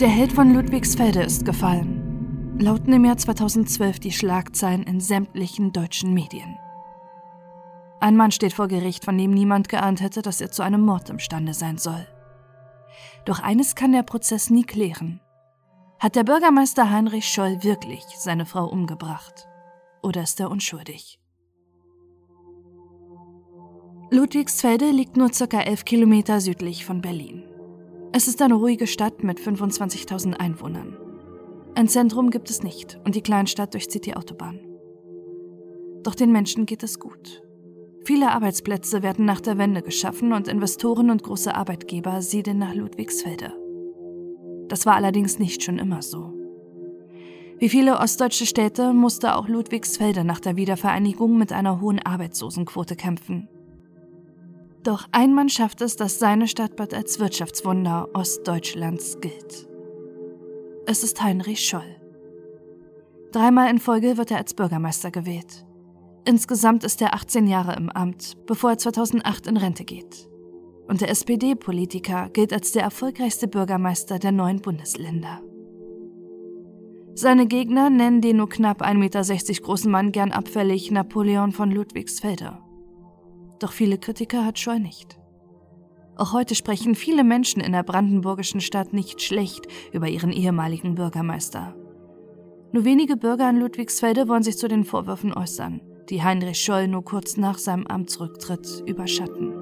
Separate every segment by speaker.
Speaker 1: Der Held von Ludwigsfelde ist gefallen. Lauten im Jahr 2012 die Schlagzeilen in sämtlichen deutschen Medien. Ein Mann steht vor Gericht, von dem niemand geahnt hätte, dass er zu einem Mord imstande sein soll. Doch eines kann der Prozess nie klären. Hat der Bürgermeister Heinrich Scholl wirklich seine Frau umgebracht? Oder ist er unschuldig? Ludwigsfelde liegt nur ca. 11 Kilometer südlich von Berlin. Es ist eine ruhige Stadt mit 25.000 Einwohnern. Ein Zentrum gibt es nicht und die Kleinstadt durchzieht die Autobahn. Doch den Menschen geht es gut. Viele Arbeitsplätze werden nach der Wende geschaffen und Investoren und große Arbeitgeber siedeln nach Ludwigsfelde. Das war allerdings nicht schon immer so. Wie viele ostdeutsche Städte musste auch Ludwigsfelde nach der Wiedervereinigung mit einer hohen Arbeitslosenquote kämpfen. Doch ein Mann schafft es, dass seine Stadt bald als Wirtschaftswunder Ostdeutschlands gilt. Es ist Heinrich Scholl. Dreimal in Folge wird er als Bürgermeister gewählt. Insgesamt ist er 18 Jahre im Amt, bevor er 2008 in Rente geht. Und der SPD-Politiker gilt als der erfolgreichste Bürgermeister der neuen Bundesländer. Seine Gegner nennen den nur knapp 1,60 Meter großen Mann gern abfällig Napoleon von Ludwigsfelde. Doch viele Kritiker hat Scheu nicht. Auch heute sprechen viele Menschen in der brandenburgischen Stadt nicht schlecht über ihren ehemaligen Bürgermeister. Nur wenige Bürger in Ludwigsfelde wollen sich zu den Vorwürfen äußern die Heinrich Scholl nur kurz nach seinem Amtsrücktritt überschatten.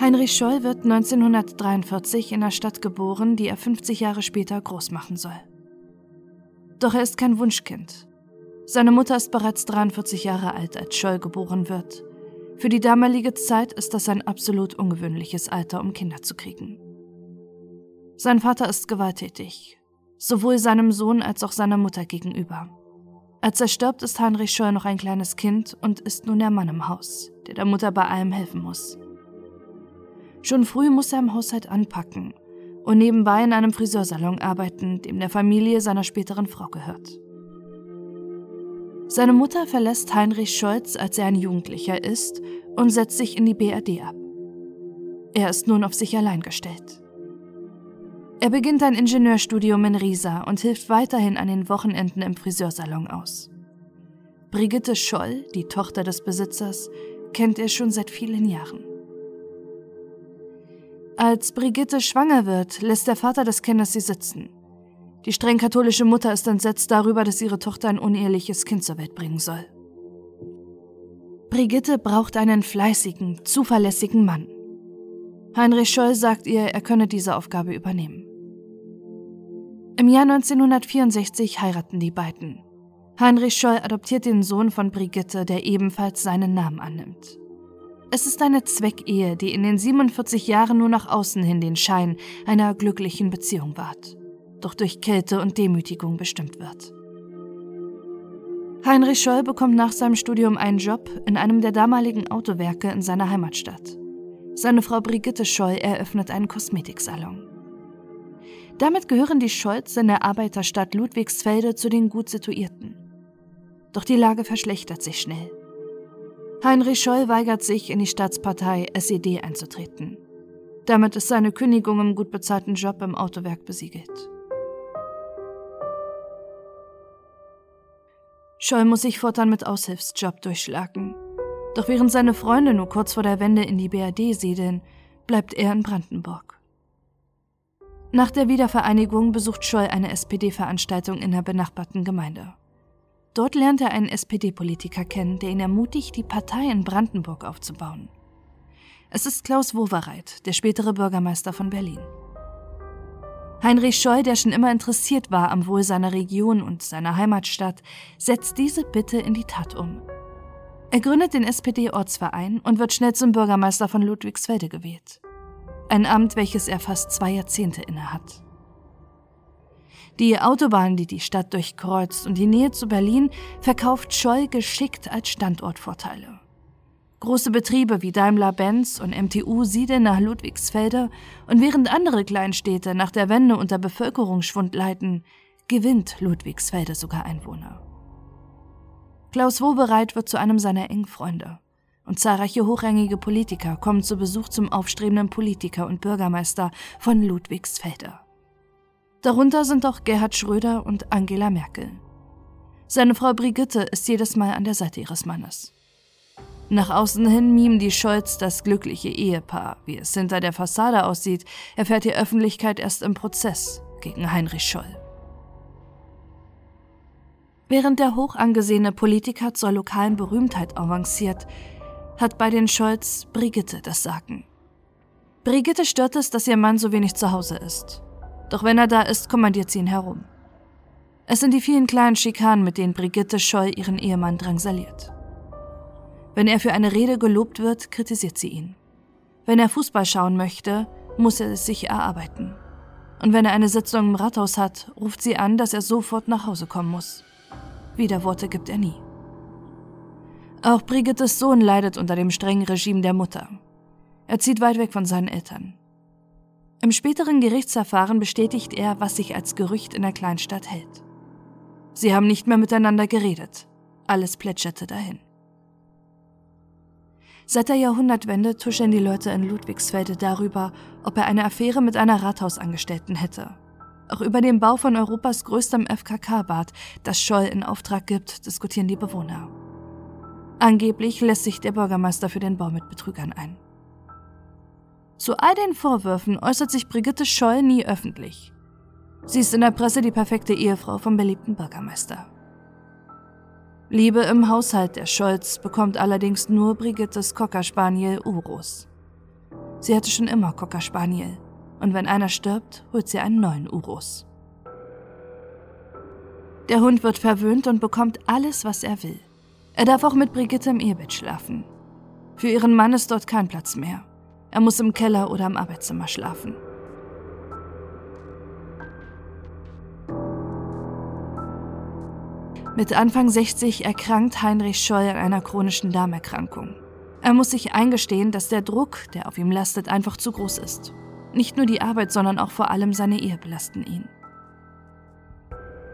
Speaker 1: Heinrich Scholl wird 1943 in der Stadt geboren, die er 50 Jahre später groß machen soll. Doch er ist kein Wunschkind. Seine Mutter ist bereits 43 Jahre alt, als Scholl geboren wird. Für die damalige Zeit ist das ein absolut ungewöhnliches Alter, um Kinder zu kriegen. Sein Vater ist gewalttätig, sowohl seinem Sohn als auch seiner Mutter gegenüber. Als er stirbt, ist Heinrich Scheuer noch ein kleines Kind und ist nun der Mann im Haus, der der Mutter bei allem helfen muss. Schon früh muss er im Haushalt anpacken und nebenbei in einem Friseursalon arbeiten, dem der Familie seiner späteren Frau gehört. Seine Mutter verlässt Heinrich Scholz, als er ein Jugendlicher ist, und setzt sich in die BRD ab. Er ist nun auf sich allein gestellt. Er beginnt ein Ingenieurstudium in Riesa und hilft weiterhin an den Wochenenden im Friseursalon aus. Brigitte Scholl, die Tochter des Besitzers, kennt er schon seit vielen Jahren. Als Brigitte schwanger wird, lässt der Vater des Kindes sie sitzen. Die streng katholische Mutter ist entsetzt darüber, dass ihre Tochter ein uneheliches Kind zur Welt bringen soll. Brigitte braucht einen fleißigen, zuverlässigen Mann. Heinrich Scholl sagt ihr, er könne diese Aufgabe übernehmen. Im Jahr 1964 heiraten die beiden. Heinrich Scholl adoptiert den Sohn von Brigitte, der ebenfalls seinen Namen annimmt. Es ist eine Zweckehe, die in den 47 Jahren nur nach außen hin den Schein einer glücklichen Beziehung wahrt, doch durch Kälte und Demütigung bestimmt wird. Heinrich Scholl bekommt nach seinem Studium einen Job in einem der damaligen Autowerke in seiner Heimatstadt. Seine Frau Brigitte Scholl eröffnet einen Kosmetiksalon. Damit gehören die Scholz in der Arbeiterstadt Ludwigsfelde zu den gut situierten. Doch die Lage verschlechtert sich schnell. Heinrich Scholl weigert sich, in die Staatspartei SED einzutreten. Damit ist seine Kündigung im gut bezahlten Job im Autowerk besiegelt. Scholl muss sich fortan mit Aushilfsjob durchschlagen. Doch während seine Freunde nur kurz vor der Wende in die BRD siedeln, bleibt er in Brandenburg. Nach der Wiedervereinigung besucht Scholl eine SPD-Veranstaltung in der benachbarten Gemeinde. Dort lernt er einen SPD-Politiker kennen, der ihn ermutigt, die Partei in Brandenburg aufzubauen. Es ist Klaus Wowereit, der spätere Bürgermeister von Berlin. Heinrich Scholl, der schon immer interessiert war am Wohl seiner Region und seiner Heimatstadt, setzt diese Bitte in die Tat um. Er gründet den SPD-Ortsverein und wird schnell zum Bürgermeister von Ludwigsfelde gewählt. Ein Amt, welches er fast zwei Jahrzehnte innehat. Die Autobahn, die die Stadt durchkreuzt und die Nähe zu Berlin verkauft Scholl geschickt als Standortvorteile. Große Betriebe wie Daimler-Benz und MTU siedeln nach Ludwigsfelde und während andere Kleinstädte nach der Wende unter Bevölkerungsschwund leiden, gewinnt Ludwigsfelde sogar Einwohner. Klaus Wobereit wird zu einem seiner engen Freunde und zahlreiche hochrangige Politiker kommen zu Besuch zum aufstrebenden Politiker und Bürgermeister von Ludwigsfelde. Darunter sind auch Gerhard Schröder und Angela Merkel. Seine Frau Brigitte ist jedes Mal an der Seite ihres Mannes. Nach außen hin mimen die Scholz das glückliche Ehepaar. Wie es hinter der Fassade aussieht, erfährt die Öffentlichkeit erst im Prozess gegen Heinrich Scholl. Während der hoch angesehene Politiker zur lokalen Berühmtheit avanciert, hat bei den Scholz Brigitte das Sagen. Brigitte stört es, dass ihr Mann so wenig zu Hause ist. Doch wenn er da ist, kommandiert sie ihn herum. Es sind die vielen kleinen Schikanen, mit denen Brigitte Scholl ihren Ehemann drangsaliert. Wenn er für eine Rede gelobt wird, kritisiert sie ihn. Wenn er Fußball schauen möchte, muss er es sich erarbeiten. Und wenn er eine Sitzung im Rathaus hat, ruft sie an, dass er sofort nach Hause kommen muss. Widerworte gibt er nie. Auch Brigittes Sohn leidet unter dem strengen Regime der Mutter. Er zieht weit weg von seinen Eltern. Im späteren Gerichtsverfahren bestätigt er, was sich als Gerücht in der Kleinstadt hält. Sie haben nicht mehr miteinander geredet. Alles plätscherte dahin. Seit der Jahrhundertwende tuscheln die Leute in Ludwigsfelde darüber, ob er eine Affäre mit einer Rathausangestellten hätte. Auch über den Bau von Europas größtem FKK-Bad, das Scholl in Auftrag gibt, diskutieren die Bewohner. Angeblich lässt sich der Bürgermeister für den Bau mit Betrügern ein. Zu all den Vorwürfen äußert sich Brigitte Scholl nie öffentlich. Sie ist in der Presse die perfekte Ehefrau vom beliebten Bürgermeister. Liebe im Haushalt der Scholz bekommt allerdings nur Brigittes Cocker Spaniel Uros. Sie hatte schon immer Cocker Spaniel und wenn einer stirbt, holt sie einen neuen Uros. Der Hund wird verwöhnt und bekommt alles, was er will. Er darf auch mit Brigitte im Ehebett schlafen. Für ihren Mann ist dort kein Platz mehr. Er muss im Keller oder im Arbeitszimmer schlafen. Mit Anfang 60 erkrankt Heinrich Scholl an einer chronischen Darmerkrankung. Er muss sich eingestehen, dass der Druck, der auf ihm lastet, einfach zu groß ist. Nicht nur die Arbeit, sondern auch vor allem seine Ehe belasten ihn.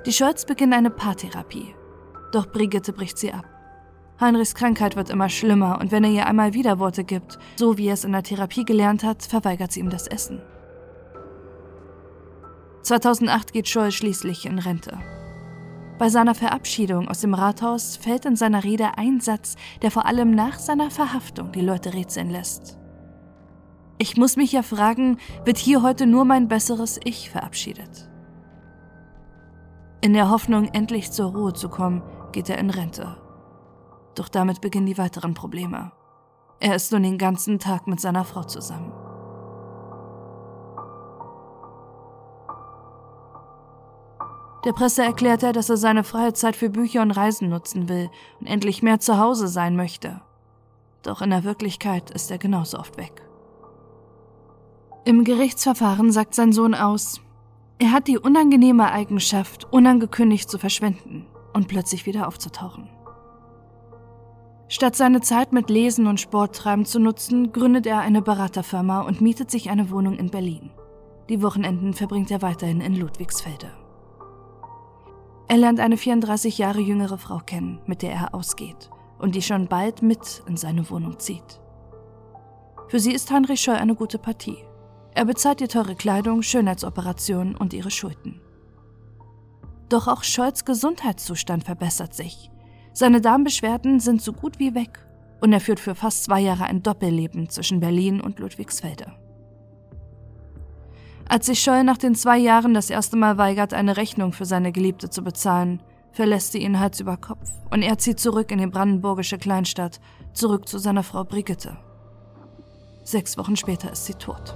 Speaker 1: Die Scholz beginnen eine Paartherapie. Doch Brigitte bricht sie ab. Heinrichs Krankheit wird immer schlimmer und wenn er ihr einmal Widerworte gibt, so wie er es in der Therapie gelernt hat, verweigert sie ihm das Essen. 2008 geht Scholl schließlich in Rente. Bei seiner Verabschiedung aus dem Rathaus fällt in seiner Rede ein Satz, der vor allem nach seiner Verhaftung die Leute rätseln lässt. Ich muss mich ja fragen, wird hier heute nur mein besseres Ich verabschiedet? In der Hoffnung, endlich zur Ruhe zu kommen, geht er in Rente. Doch damit beginnen die weiteren Probleme. Er ist nun den ganzen Tag mit seiner Frau zusammen. Der Presse erklärt er, dass er seine freie Zeit für Bücher und Reisen nutzen will und endlich mehr zu Hause sein möchte. Doch in der Wirklichkeit ist er genauso oft weg. Im Gerichtsverfahren sagt sein Sohn aus, er hat die unangenehme Eigenschaft, unangekündigt zu verschwinden und plötzlich wieder aufzutauchen. Statt seine Zeit mit Lesen und Sporttreiben zu nutzen, gründet er eine Beraterfirma und mietet sich eine Wohnung in Berlin. Die Wochenenden verbringt er weiterhin in Ludwigsfelde. Er lernt eine 34 Jahre jüngere Frau kennen, mit der er ausgeht und die schon bald mit in seine Wohnung zieht. Für sie ist Heinrich Scheu eine gute Partie. Er bezahlt ihr teure Kleidung, Schönheitsoperationen und ihre Schulden. Doch auch Scholz Gesundheitszustand verbessert sich. Seine Darmbeschwerden sind so gut wie weg und er führt für fast zwei Jahre ein Doppelleben zwischen Berlin und Ludwigsfelde. Als sich Scholl nach den zwei Jahren das erste Mal weigert, eine Rechnung für seine Geliebte zu bezahlen, verlässt sie ihn Hals über Kopf und er zieht zurück in die brandenburgische Kleinstadt, zurück zu seiner Frau Brigitte. Sechs Wochen später ist sie tot.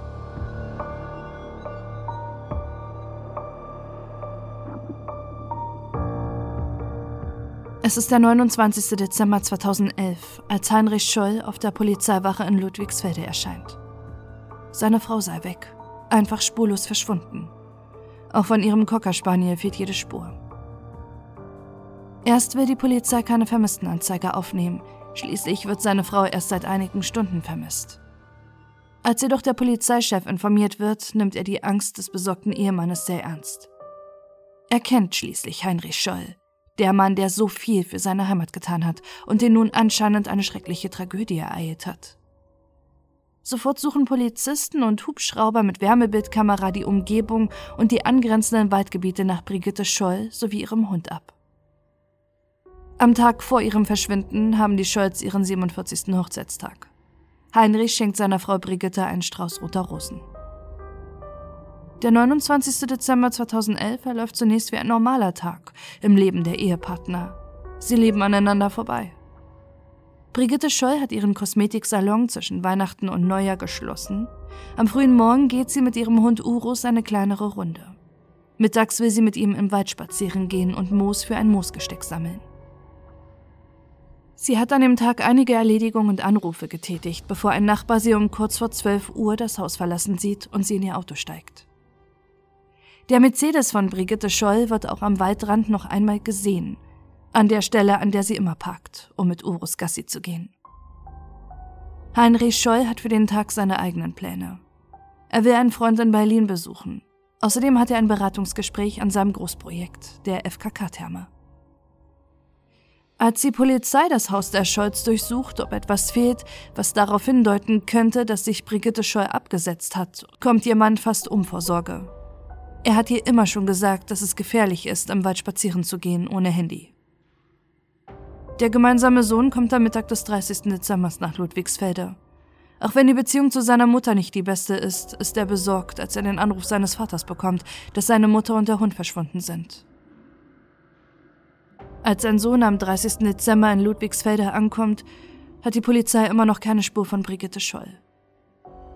Speaker 1: Es ist der 29. Dezember 2011, als Heinrich Scholl auf der Polizeiwache in Ludwigsfelde erscheint. Seine Frau sei weg einfach spurlos verschwunden. Auch von ihrem Cockerspaniel fehlt jede Spur. Erst will die Polizei keine Vermisstenanzeige aufnehmen, schließlich wird seine Frau erst seit einigen Stunden vermisst. Als jedoch der Polizeichef informiert wird, nimmt er die Angst des besorgten Ehemannes sehr ernst. Er kennt schließlich Heinrich Scholl, Der Mann, der so viel für seine Heimat getan hat und den nun anscheinend eine schreckliche Tragödie ereilt hat. Sofort suchen Polizisten und Hubschrauber mit Wärmebildkamera die Umgebung und die angrenzenden Waldgebiete nach Brigitte Scholl sowie ihrem Hund ab. Am Tag vor ihrem Verschwinden haben die Scholz ihren 47. Hochzeitstag. Heinrich schenkt seiner Frau Brigitte einen Strauß roter Rosen. Der 29. Dezember 2011 verläuft zunächst wie ein normaler Tag im Leben der Ehepartner. Sie leben aneinander vorbei. Brigitte Scholl hat ihren Kosmetiksalon zwischen Weihnachten und Neujahr geschlossen. Am frühen Morgen geht sie mit ihrem Hund Urus eine kleinere Runde. Mittags will sie mit ihm im Wald spazieren gehen und Moos für ein Moosgesteck sammeln. Sie hat an dem Tag einige Erledigungen und Anrufe getätigt, bevor ein Nachbar sie um kurz vor 12 Uhr das Haus verlassen sieht und sie in ihr Auto steigt. Der Mercedes von Brigitte Scholl wird auch am Waldrand noch einmal gesehen, an der Stelle, an der sie immer parkt, um mit Urus Gassi zu gehen. Heinrich Scholl hat für den Tag seine eigenen Pläne. Er will einen Freund in Berlin besuchen. Außerdem hat er ein Beratungsgespräch an seinem Großprojekt, der FKK-Therme. Als die Polizei das Haus der Scholz durchsucht, ob etwas fehlt, was darauf hindeuten könnte, dass sich Brigitte Scholl abgesetzt hat, kommt ihr Mann fast um vor Sorge. Er hat ihr immer schon gesagt, dass es gefährlich ist, im Wald spazieren zu gehen ohne Handy. Der gemeinsame Sohn kommt am Mittag des 30. Dezember nach Ludwigsfelde. Auch wenn die Beziehung zu seiner Mutter nicht die beste ist, ist er besorgt, als er den Anruf seines Vaters bekommt, dass seine Mutter und der Hund verschwunden sind. Als sein Sohn am 30. Dezember in Ludwigsfelde ankommt, hat die Polizei immer noch keine Spur von Brigitte Scholl.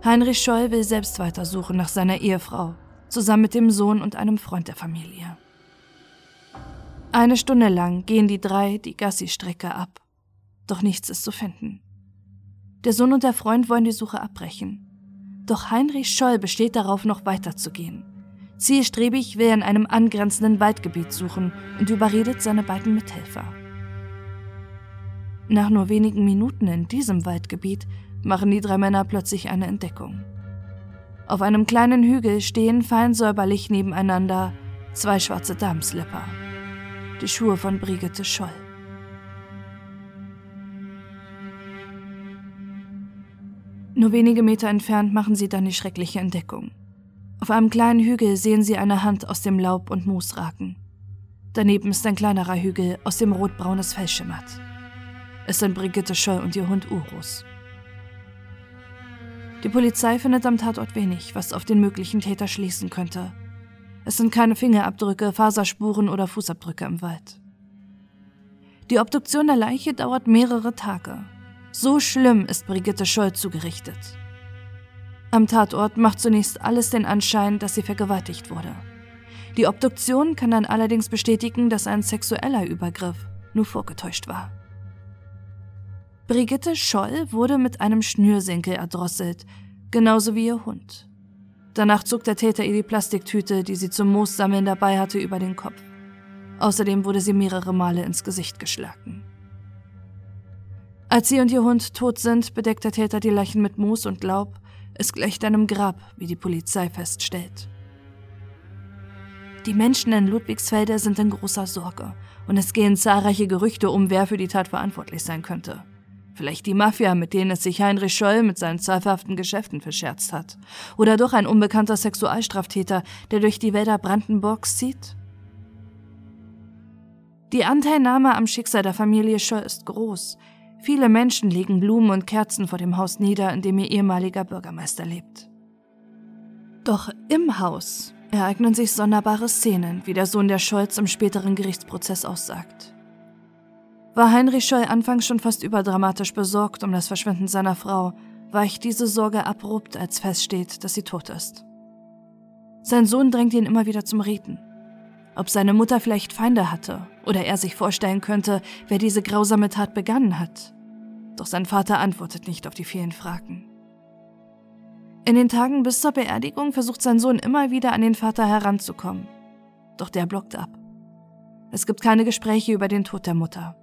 Speaker 1: Heinrich Scholl will selbst weitersuchen nach seiner Ehefrau, zusammen mit dem Sohn und einem Freund der Familie. Eine Stunde lang gehen die drei die Gassi-Strecke ab. Doch nichts ist zu finden. Der Sohn und der Freund wollen die Suche abbrechen. Doch Heinrich Scholl besteht darauf, noch weiterzugehen. Zielstrebig will er in einem angrenzenden Waldgebiet suchen und überredet seine beiden Mithelfer. Nach nur wenigen Minuten in diesem Waldgebiet machen die drei Männer plötzlich eine Entdeckung. Auf einem kleinen Hügel stehen fein säuberlich nebeneinander zwei schwarze Darmslipper die Schuhe von Brigitte Scholl. Nur wenige Meter entfernt machen sie dann die schreckliche Entdeckung. Auf einem kleinen Hügel sehen sie eine Hand aus dem Laub und Moos ragen. Daneben ist ein kleinerer Hügel, aus dem rotbraunes Fell schimmert. Es sind Brigitte Scholl und ihr Hund Urus. Die Polizei findet am Tatort wenig, was auf den möglichen Täter schließen könnte. Es sind keine Fingerabdrücke, Faserspuren oder Fußabdrücke im Wald. Die Obduktion der Leiche dauert mehrere Tage. So schlimm ist Brigitte Scholl zugerichtet. Am Tatort macht zunächst alles den Anschein, dass sie vergewaltigt wurde. Die Obduktion kann dann allerdings bestätigen, dass ein sexueller Übergriff nur vorgetäuscht war. Brigitte Scholl wurde mit einem Schnürsenkel erdrosselt, genauso wie ihr Hund. Danach zog der Täter ihr die Plastiktüte, die sie zum Moossammeln dabei hatte, über den Kopf. Außerdem wurde sie mehrere Male ins Gesicht geschlagen. Als sie und ihr Hund tot sind, bedeckt der Täter die Leichen mit Moos und Laub. Es gleicht einem Grab, wie die Polizei feststellt. Die Menschen in Ludwigsfelde sind in großer Sorge und es gehen zahlreiche Gerüchte um, wer für die Tat verantwortlich sein könnte. Vielleicht die Mafia, mit denen es sich Heinrich Scholl mit seinen zweifelhaften Geschäften verscherzt hat. Oder doch ein unbekannter Sexualstraftäter, der durch die Wälder Brandenburgs zieht? Die Anteilnahme am Schicksal der Familie Scholl ist groß. Viele Menschen legen Blumen und Kerzen vor dem Haus nieder, in dem ihr ehemaliger Bürgermeister lebt. Doch im Haus ereignen sich sonderbare Szenen, wie der Sohn der Scholz im späteren Gerichtsprozess aussagt. War Heinrich Scholl anfangs schon fast überdramatisch besorgt um das Verschwinden seiner Frau, weicht diese Sorge abrupt, als feststeht, dass sie tot ist. Sein Sohn drängt ihn immer wieder zum Reden. Ob seine Mutter vielleicht Feinde hatte oder er sich vorstellen könnte, wer diese grausame Tat begangen hat. Doch sein Vater antwortet nicht auf die vielen Fragen. In den Tagen bis zur Beerdigung versucht sein Sohn immer wieder an den Vater heranzukommen. Doch der blockt ab. Es gibt keine Gespräche über den Tod der Mutter.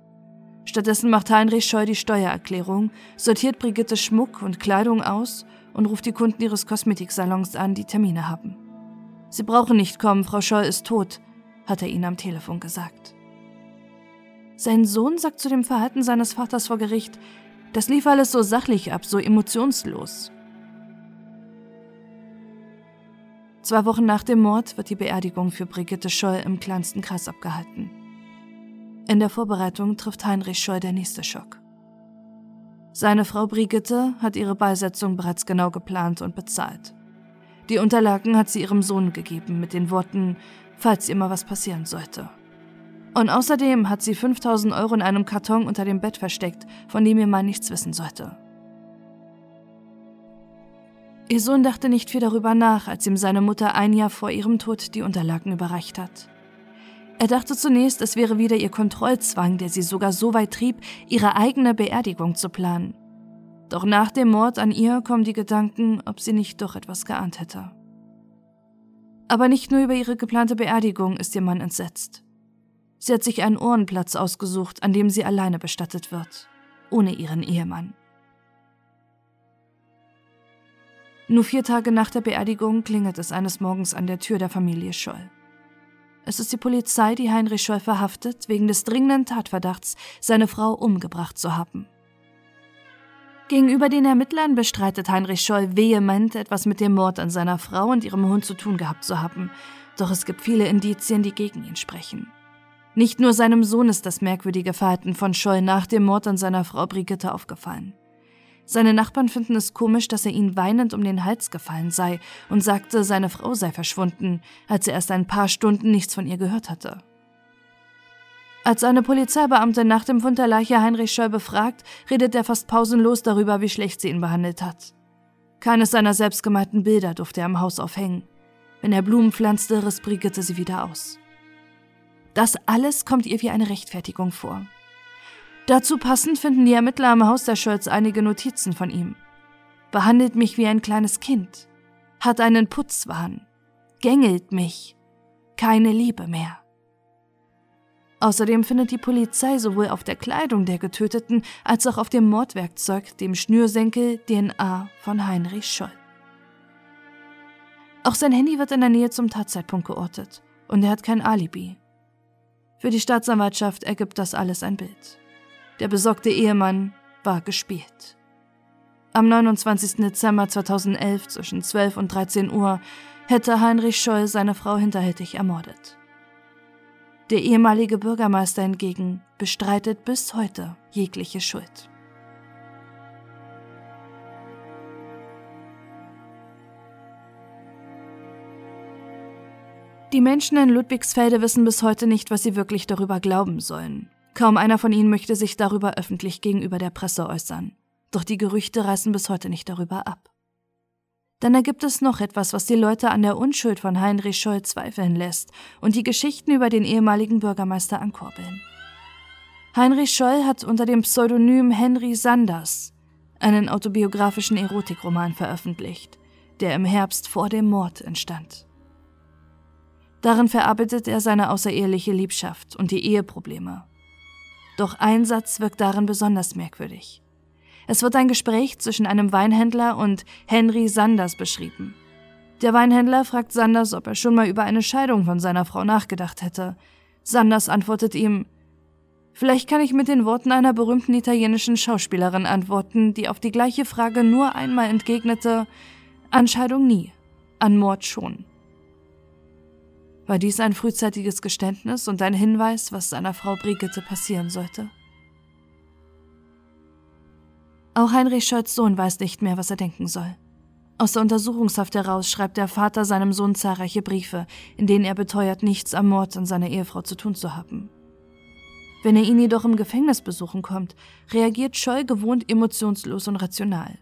Speaker 1: Stattdessen macht Heinrich Scheu die Steuererklärung, sortiert Brigitte Schmuck und Kleidung aus und ruft die Kunden ihres Kosmetiksalons an, die Termine haben. Sie brauchen nicht kommen, Frau Scholl ist tot, hat er ihnen am Telefon gesagt. Sein Sohn sagt zu dem Verhalten seines Vaters vor Gericht, das lief alles so sachlich ab, so emotionslos. Zwei Wochen nach dem Mord wird die Beerdigung für Brigitte Scholl im kleinsten Kreis abgehalten. In der Vorbereitung trifft Heinrich Scholl der nächste Schock. Seine Frau Brigitte hat ihre Beisetzung bereits genau geplant und bezahlt. Die Unterlagen hat sie ihrem Sohn gegeben mit den Worten, falls ihr mal was passieren sollte. Und außerdem hat sie 5000 Euro in einem Karton unter dem Bett versteckt, von dem ihr Mann nichts wissen sollte. Ihr Sohn dachte nicht viel darüber nach, als ihm seine Mutter ein Jahr vor ihrem Tod die Unterlagen überreicht hat. Er dachte zunächst, es wäre wieder ihr Kontrollzwang, der sie sogar so weit trieb, ihre eigene Beerdigung zu planen. Doch nach dem Mord an ihr kommen die Gedanken, ob sie nicht doch etwas geahnt hätte. Aber nicht nur über ihre geplante Beerdigung ist ihr Mann entsetzt. Sie hat sich einen Ohrenplatz ausgesucht, an dem sie alleine bestattet wird, ohne ihren Ehemann. Nur vier Tage nach der Beerdigung klingelt es eines Morgens an der Tür der Familie Scholl. Es ist die Polizei, die Heinrich Scholl verhaftet, wegen des dringenden Tatverdachts, seine Frau umgebracht zu haben. Gegenüber den Ermittlern bestreitet Heinrich Scholl vehement, etwas mit dem Mord an seiner Frau und ihrem Hund zu tun gehabt zu haben, doch es gibt viele Indizien, die gegen ihn sprechen. Nicht nur seinem Sohn ist das merkwürdige Verhalten von Scholl nach dem Mord an seiner Frau Brigitte aufgefallen. Seine Nachbarn finden es komisch, dass er ihnen weinend um den Hals gefallen sei und sagte, seine Frau sei verschwunden, als er erst ein paar Stunden nichts von ihr gehört hatte. Als eine Polizeibeamte nach dem Fund der Leiche Heinrich Scholl befragt, redet er fast pausenlos darüber, wie schlecht sie ihn behandelt hat. Keines seiner selbstgemalten Bilder durfte er im Haus aufhängen. Wenn er Blumen pflanzte, riss Brigitte sie wieder aus. Das alles kommt ihr wie eine Rechtfertigung vor. Dazu passend finden die Ermittler am Haus der Scholz einige Notizen von ihm. Behandelt mich wie ein kleines Kind, hat einen Putzwahn, gängelt mich, keine Liebe mehr. Außerdem findet die Polizei sowohl auf der Kleidung der Getöteten als auch auf dem Mordwerkzeug, dem Schnürsenkel, DNA von Heinrich Scholl. Auch sein Handy wird in der Nähe zum Tatzeitpunkt geortet und er hat kein Alibi. Für die Staatsanwaltschaft ergibt das alles ein Bild. Der besorgte Ehemann war gespielt. Am 29. Dezember 2011 zwischen 12 und 13 Uhr hätte Heinrich Scholl seine Frau hinterhältig ermordet. Der ehemalige Bürgermeister hingegen bestreitet bis heute jegliche Schuld. Die Menschen in Ludwigsfelde wissen bis heute nicht, was sie wirklich darüber glauben sollen. Kaum einer von ihnen möchte sich darüber öffentlich gegenüber der Presse äußern. Doch die Gerüchte reißen bis heute nicht darüber ab. Dann ergibt es noch etwas, was die Leute an der Unschuld von Heinrich Scholl zweifeln lässt und die Geschichten über den ehemaligen Bürgermeister ankurbeln. Heinrich Scholl hat unter dem Pseudonym Henry Sanders einen autobiografischen Erotikroman veröffentlicht, der im Herbst vor dem Mord entstand. Darin verarbeitet er seine außereheliche Liebschaft und die Eheprobleme. Doch ein Satz wirkt darin besonders merkwürdig. Es wird ein Gespräch zwischen einem Weinhändler und Henry Sanders beschrieben. Der Weinhändler fragt Sanders, ob er schon mal über eine Scheidung von seiner Frau nachgedacht hätte. Sanders antwortet ihm, Vielleicht kann ich mit den Worten einer berühmten italienischen Schauspielerin antworten, die auf die gleiche Frage nur einmal entgegnete, an Scheidung nie, an Mord schon. War dies ein frühzeitiges Geständnis und ein Hinweis, was seiner Frau Brigitte passieren sollte? Auch Heinrich Scholz Sohn weiß nicht mehr, was er denken soll. Aus der Untersuchungshaft heraus schreibt der Vater seinem Sohn zahlreiche Briefe, in denen er beteuert, nichts am Mord an seiner Ehefrau zu tun zu haben. Wenn er ihn jedoch im Gefängnis besuchen kommt, reagiert Scholl gewohnt emotionslos und rational.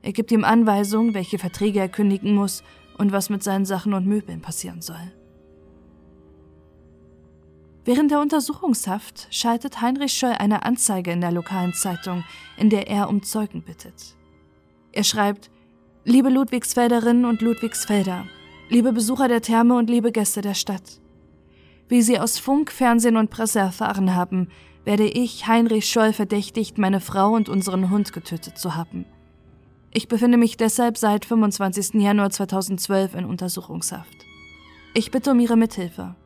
Speaker 1: Er gibt ihm Anweisungen, welche Verträge er kündigen muss und was mit seinen Sachen und Möbeln passieren soll. Während der Untersuchungshaft schaltet Heinrich Scholl eine Anzeige in der lokalen Zeitung, in der er um Zeugen bittet. Er schreibt, Liebe Ludwigsfelderinnen und Ludwigsfelder, liebe Besucher der Therme und liebe Gäste der Stadt. Wie Sie aus Funk, Fernsehen und Presse erfahren haben, werde ich, Heinrich Scholl, verdächtigt, meine Frau und unseren Hund getötet zu haben. Ich befinde mich deshalb seit 25. Januar 2012 in Untersuchungshaft. Ich bitte um Ihre Mithilfe.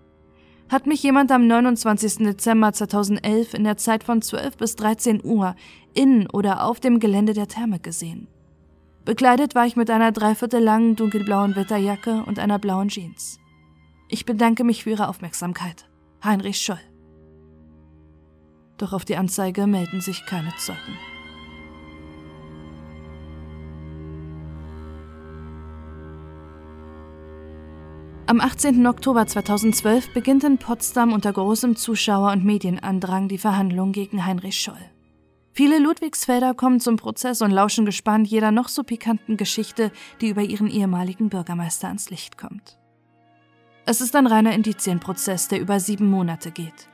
Speaker 1: Hat mich jemand am 29. Dezember 2011 in der Zeit von 12 bis 13 Uhr in oder auf dem Gelände der Therme gesehen. Bekleidet war ich mit einer dreiviertel langen dunkelblauen Wetterjacke und einer blauen Jeans. Ich bedanke mich für Ihre Aufmerksamkeit. Heinrich Scholl. Doch auf die Anzeige melden sich keine Zeugen. Am 18. Oktober 2012 beginnt in Potsdam unter großem Zuschauer- und Medienandrang die Verhandlung gegen Heinrich Scholl. Viele Ludwigsfelder kommen zum Prozess und lauschen gespannt jeder noch so pikanten Geschichte, die über ihren ehemaligen Bürgermeister ans Licht kommt. Es ist ein reiner Indizienprozess, der über sieben Monate geht.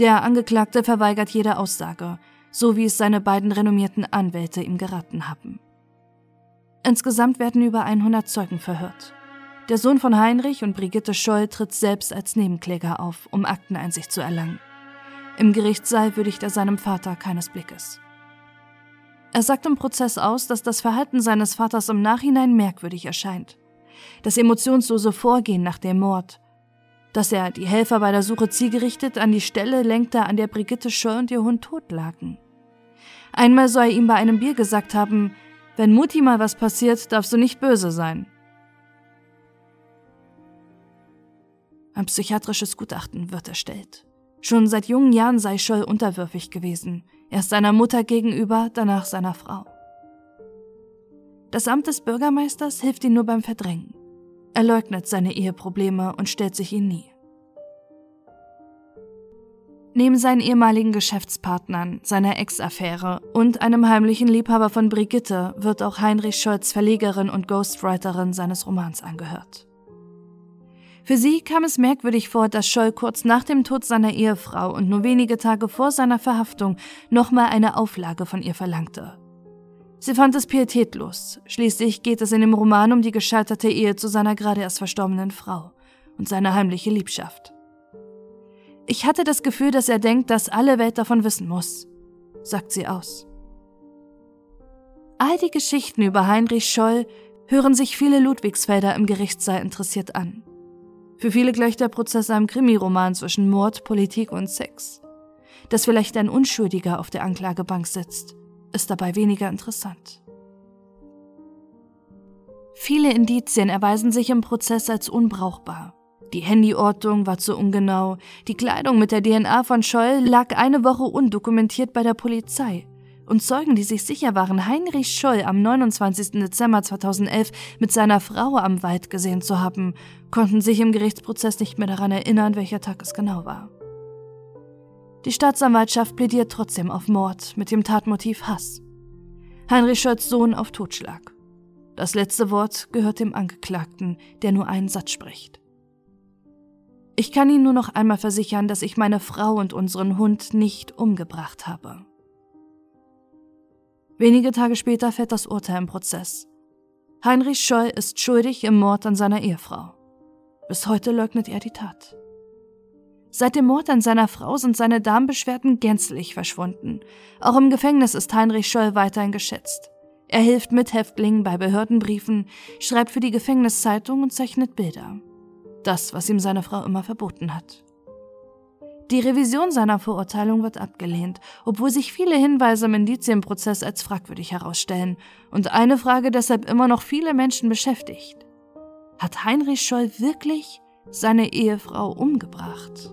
Speaker 1: Der Angeklagte verweigert jede Aussage, so wie es seine beiden renommierten Anwälte ihm geraten haben. Insgesamt werden über 100 Zeugen verhört. Der Sohn von Heinrich und Brigitte Scholl tritt selbst als Nebenkläger auf, um Akteneinsicht zu erlangen. Im Gerichtssaal würdigt er seinem Vater keines Blickes. Er sagt im Prozess aus, dass das Verhalten seines Vaters im Nachhinein merkwürdig erscheint. Das emotionslose Vorgehen nach dem Mord. Dass er die Helfer bei der Suche zielgerichtet an die Stelle lenkte, an der Brigitte Scholl und ihr Hund tot lagen. Einmal soll er ihm bei einem Bier gesagt haben, wenn Mutti mal was passiert, darfst du nicht böse sein. Ein psychiatrisches Gutachten wird erstellt. Schon seit jungen Jahren sei Scholl unterwürfig gewesen, erst seiner Mutter gegenüber, danach seiner Frau. Das Amt des Bürgermeisters hilft ihm nur beim Verdrängen. Er leugnet seine Eheprobleme und stellt sich ihnen nie. Neben seinen ehemaligen Geschäftspartnern, seiner Ex-Affäre und einem heimlichen Liebhaber von Brigitte wird auch Heinrich Scholz Verlegerin und Ghostwriterin seines Romans angehört. Für sie kam es merkwürdig vor, dass Scholl kurz nach dem Tod seiner Ehefrau und nur wenige Tage vor seiner Verhaftung nochmal eine Auflage von ihr verlangte. Sie fand es pietätlos. Schließlich geht es in dem Roman um die gescheiterte Ehe zu seiner gerade erst verstorbenen Frau und seine heimliche Liebschaft. Ich hatte das Gefühl, dass er denkt, dass alle Welt davon wissen muss, sagt sie aus. All die Geschichten über Heinrich Scholl hören sich viele Ludwigsfelder im Gerichtssaal interessiert an. Für viele gleicht der Prozess einem Krimiroman zwischen Mord, Politik und Sex. Dass vielleicht ein Unschuldiger auf der Anklagebank sitzt, ist dabei weniger interessant. Viele Indizien erweisen sich im Prozess als unbrauchbar. Die Handyortung war zu ungenau, die Kleidung mit der DNA von Scholl lag eine Woche undokumentiert bei der Polizei und Zeugen, die sich sicher waren, Heinrich Scholl am 29. Dezember 2011 mit seiner Frau am Wald gesehen zu haben, konnten sich im Gerichtsprozess nicht mehr daran erinnern, welcher Tag es genau war. Die Staatsanwaltschaft plädiert trotzdem auf Mord mit dem Tatmotiv Hass. Heinrich Scholls Sohn auf Totschlag. Das letzte Wort gehört dem Angeklagten, der nur einen Satz spricht. Ich kann Ihnen nur noch einmal versichern, dass ich meine Frau und unseren Hund nicht umgebracht habe. Wenige Tage später fällt das Urteil im Prozess. Heinrich Scholl ist schuldig im Mord an seiner Ehefrau. Bis heute leugnet er die Tat. Seit dem Mord an seiner Frau sind seine Darmbeschwerden gänzlich verschwunden. Auch im Gefängnis ist Heinrich Scholl weiterhin geschätzt. Er hilft Mithäftlingen bei Behördenbriefen, schreibt für die Gefängniszeitung und zeichnet Bilder. Das, was ihm seine Frau immer verboten hat. Die Revision seiner Verurteilung wird abgelehnt, obwohl sich viele Hinweise im Indizienprozess als fragwürdig herausstellen und eine Frage deshalb immer noch viele Menschen beschäftigt. Hat Heinrich Scholl wirklich seine Ehefrau umgebracht?